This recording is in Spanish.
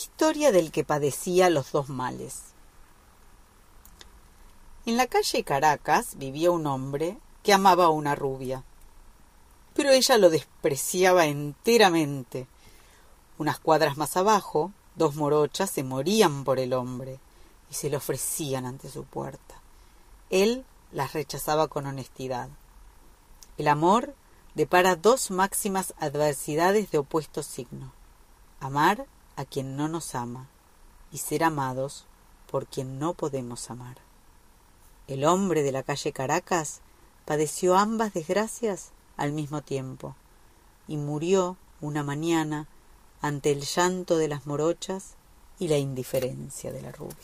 Historia del que padecía los dos males. En la calle Caracas vivía un hombre que amaba a una rubia, pero ella lo despreciaba enteramente. Unas cuadras más abajo, dos morochas se morían por el hombre y se le ofrecían ante su puerta. Él las rechazaba con honestidad. El amor depara dos máximas adversidades de opuesto signo amar a quien no nos ama y ser amados por quien no podemos amar. El hombre de la calle Caracas padeció ambas desgracias al mismo tiempo y murió una mañana ante el llanto de las morochas y la indiferencia de la rubia.